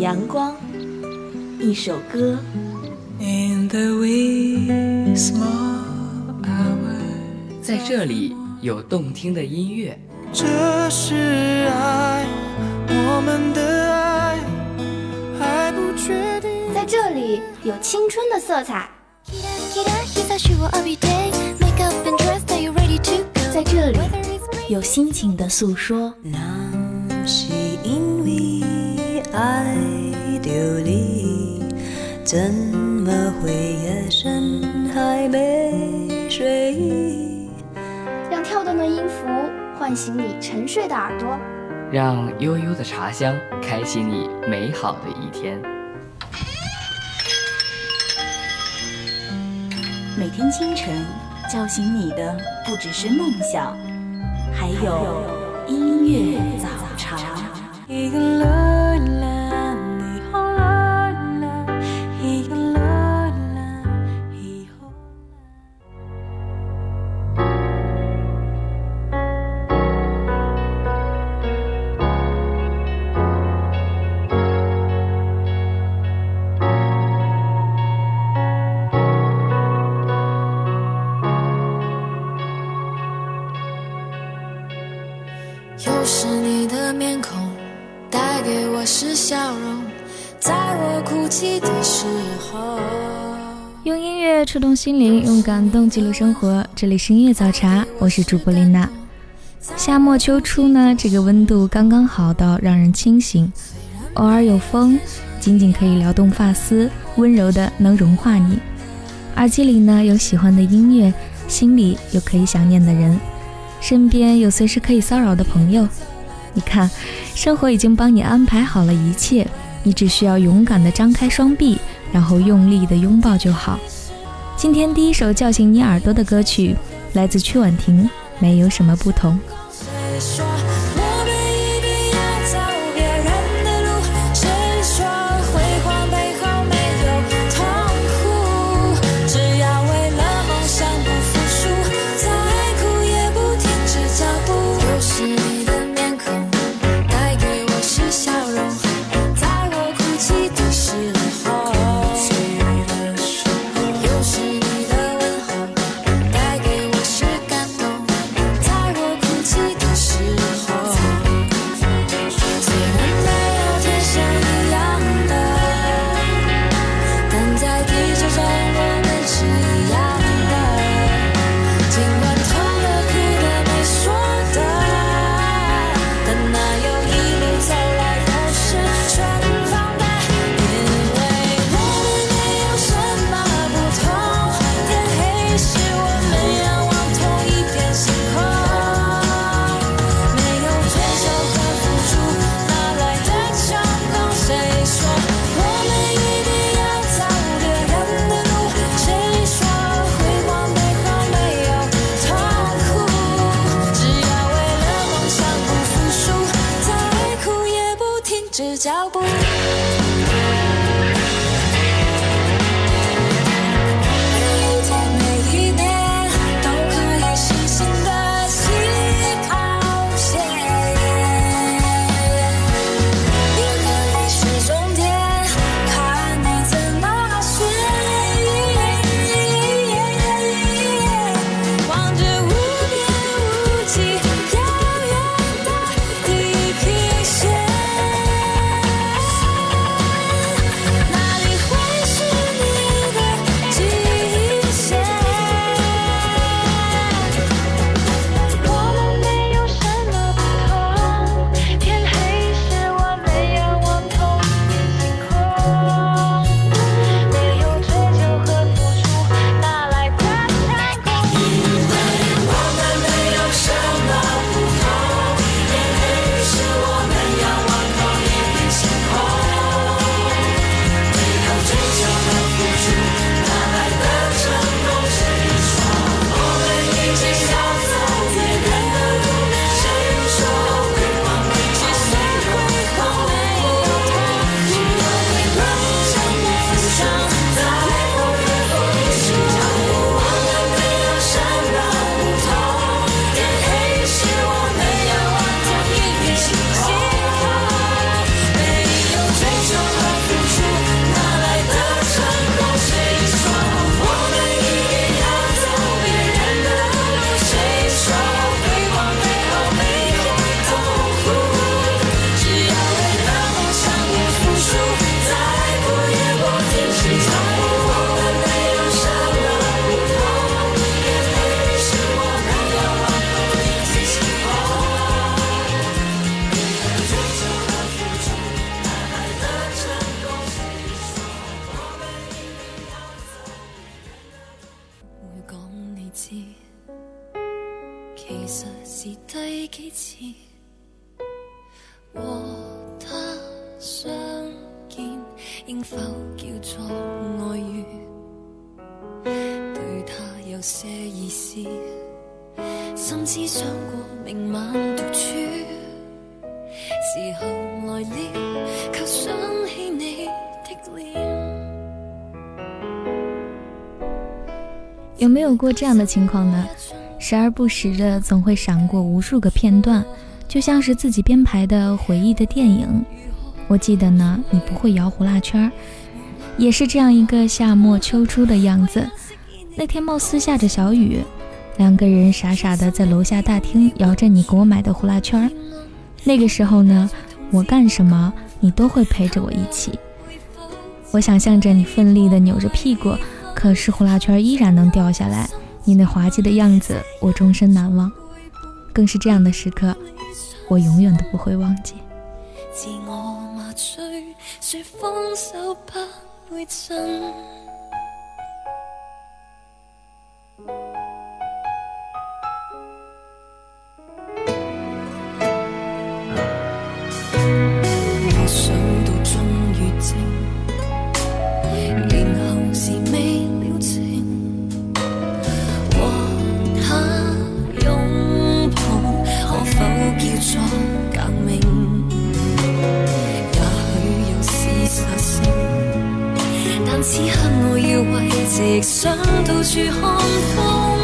缕阳光，一首歌。在这里有动听的音乐。这是爱，我们的爱还不确定。在这里有青春的色彩。在这里有心情的诉说。那是因为爱怎么会夜深还没睡意？让跳动的音符唤醒你沉睡的耳朵，让悠悠的茶香开启你美好的一天。每天清晨叫醒你的不只是梦想，还有音乐早茶。心灵，用感动记录生活。这里是音乐早茶，我是主播琳娜。夏末秋初呢，这个温度刚刚好到让人清醒，偶尔有风，仅仅可以撩动发丝，温柔的能融化你。耳机里呢有喜欢的音乐，心里有可以想念的人。身边有随时可以骚扰的朋友，你看，生活已经帮你安排好了一切，你只需要勇敢的张开双臂，然后用力的拥抱就好。今天第一首叫醒你耳朵的歌曲，来自曲婉婷，《没有什么不同》。第几次和他相见，应否叫做爱遇？对他有些意思，甚至想过明晚独处。时候来了，却想起你的脸。有没有过这样的情况呢？时而不时的，总会闪过无数个片段，就像是自己编排的回忆的电影。我记得呢，你不会摇呼啦圈儿，也是这样一个夏末秋初的样子。那天貌似下着小雨，两个人傻傻的在楼下大厅摇着你给我买的呼啦圈儿。那个时候呢，我干什么，你都会陪着我一起。我想象着你奋力的扭着屁股。可是呼啦圈依然能掉下来，你那滑稽的样子我终身难忘，更是这样的时刻，我永远都不会忘记。自我麻醉，说放手不会真。此刻我要慰藉，想到处看风。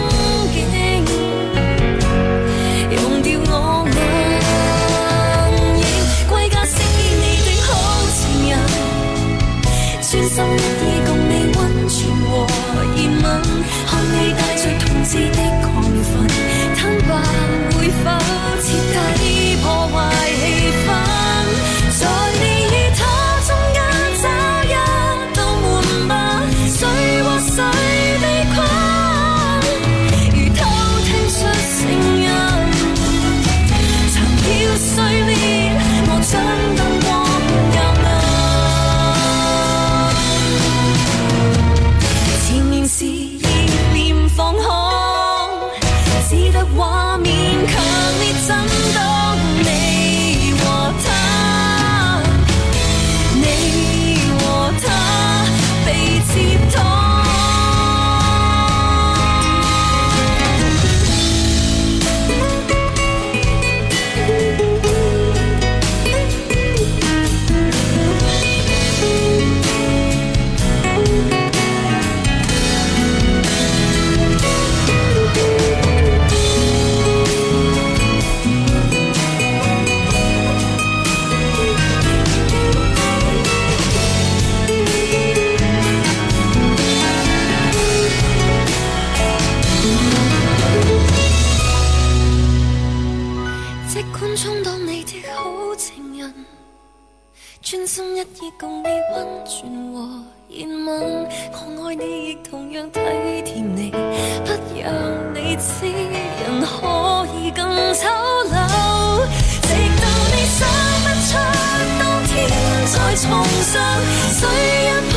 梦想，水人。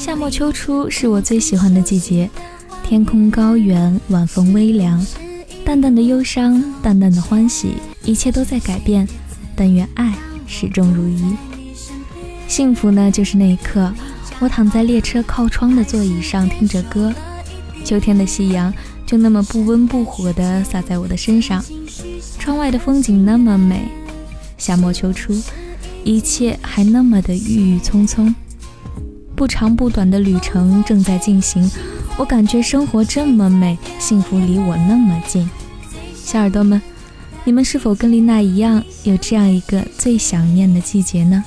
夏末秋初是我最喜欢的季节，天空高远，晚风微凉，淡淡的忧伤，淡淡的欢喜，一切都在改变，但愿爱始终如一。幸福呢，就是那一刻，我躺在列车靠窗的座椅上听着歌，秋天的夕阳就那么不温不火地洒在我的身上。窗外的风景那么美，夏末秋初，一切还那么的郁郁葱葱。不长不短的旅程正在进行，我感觉生活这么美，幸福离我那么近。小耳朵们，你们是否跟丽娜一样，有这样一个最想念的季节呢？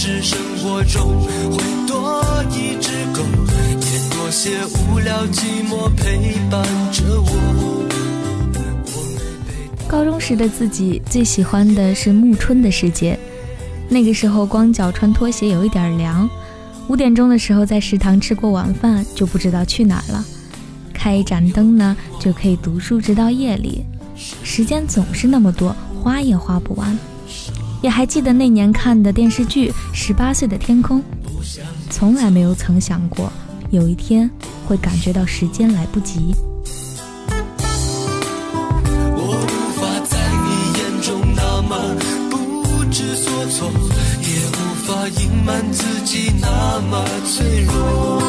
是生活中会多一只狗，也多些无聊寂寞陪伴着我高中时的自己最喜欢的是暮春的世界，那个时候光脚穿拖鞋有一点凉。五点钟的时候在食堂吃过晚饭就不知道去哪儿了，开一盏灯呢就可以读书直到夜里，时间总是那么多，花也花不完。也还记得那年看的电视剧《十八岁的天空》，从来没有曾想过有一天会感觉到时间来不及。隐瞒自己那么脆弱，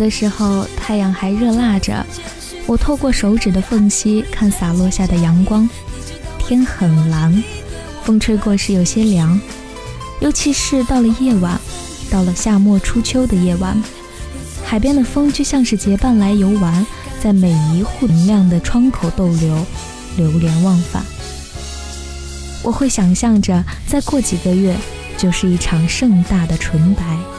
的时候太阳还热辣着我透过手指的缝隙看洒落下的阳光。天很蓝风吹过时有些凉尤其是到了夜晚到了夏末初秋的夜晚海边的风就像是结伴来游玩在每一户明亮的窗口逗留流连忘返。我会想象着再过几个月就是一场盛大的纯白。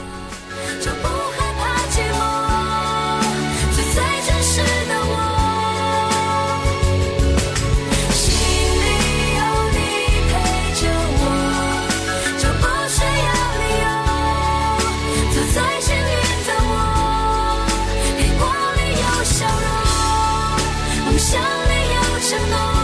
像你有承诺。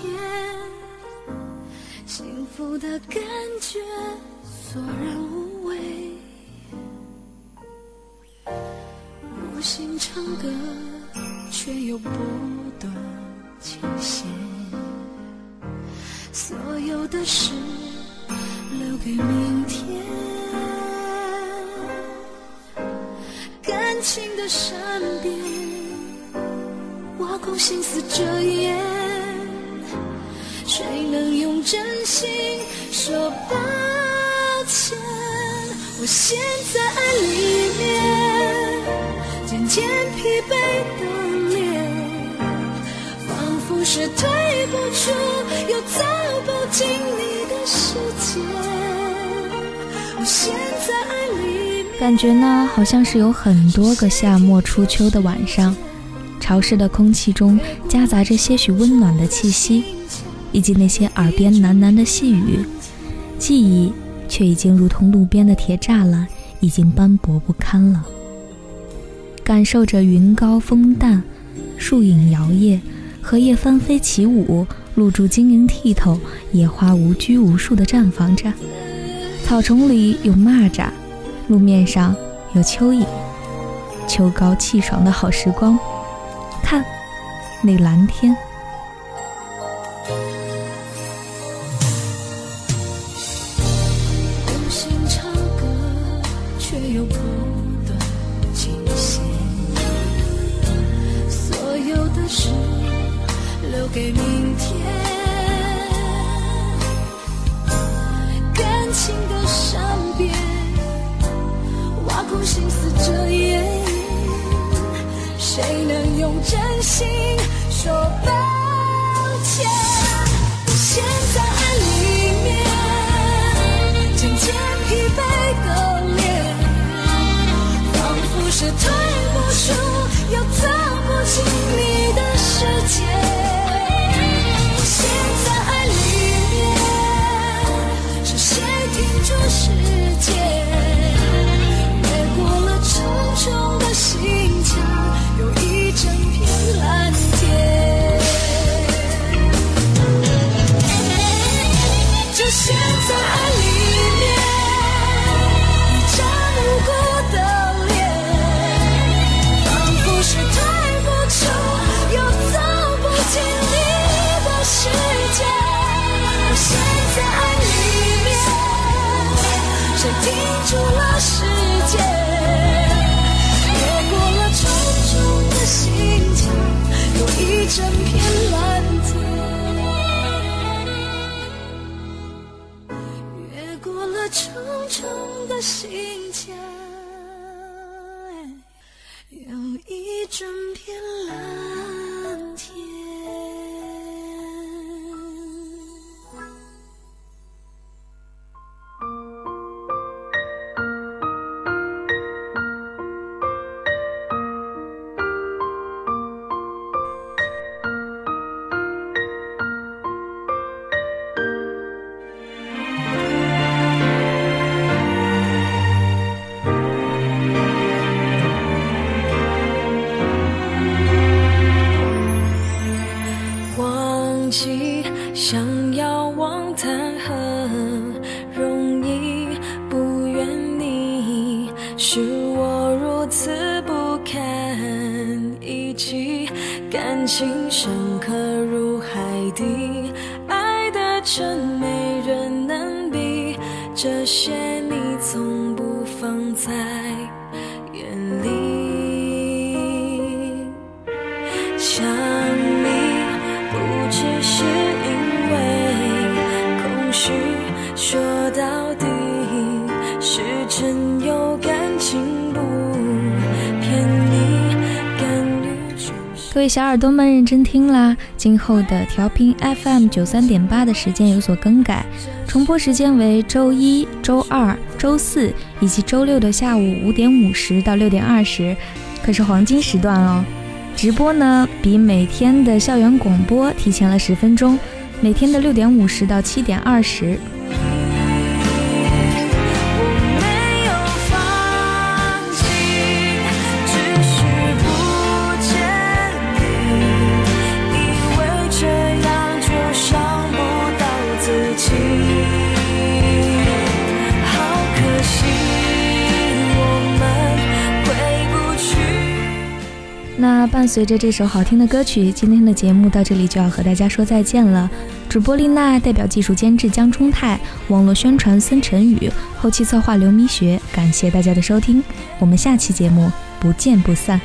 天，幸福的感觉索然无味。无心唱歌，却又不断倾斜。所有的事留给明天。感情的善变，挖空心思遮掩。谁能用真心说抱歉？我陷在爱里面渐渐疲惫的脸仿佛是退不出又走不进你的世界。我陷在爱里面感觉呢好像是有很多个夏末初秋的晚上潮湿的空气中夹杂着些许温暖的气息。以及那些耳边喃喃的细语。记忆却已经如同路边的铁栅栏，已经斑驳不堪了。感受着云高风淡，树影摇曳，荷叶翻飞起舞，露珠晶莹剔透，野花无拘无束地绽放着，草丛里有蚂蚱。路面上有蚯蚓，秋高气爽的好时光。看，那蓝天。心思遮掩，谁能用真心说抱歉？我陷在爱里面，渐渐疲惫的脸，仿佛是退不出，又走不进你的世界。我陷在爱里面，是谁停住时间？住了时间？越过了重重的心墙，有一整片蓝天。越过了重重的心想要忘谈何容易，不怨你是我如此不堪一击，感情深刻如海底，爱的真没人能比，这些各位小耳朵们，认真听啦！今后的调频 FM 九三点八的时间有所更改，重播时间为周一、周二、周四以及周六的下午五点五十到六点二十，可是黄金时段哦。直播呢，比每天的校园广播提前了十分钟，每天的六点五十到七点二十。随着这首好听的歌曲，今天的节目到这里就要和大家说再见了。主播丽娜代表技术监制江冲泰，网络宣传孙晨宇，后期策划刘咪学，感谢大家的收听，我们下期节目不见不散。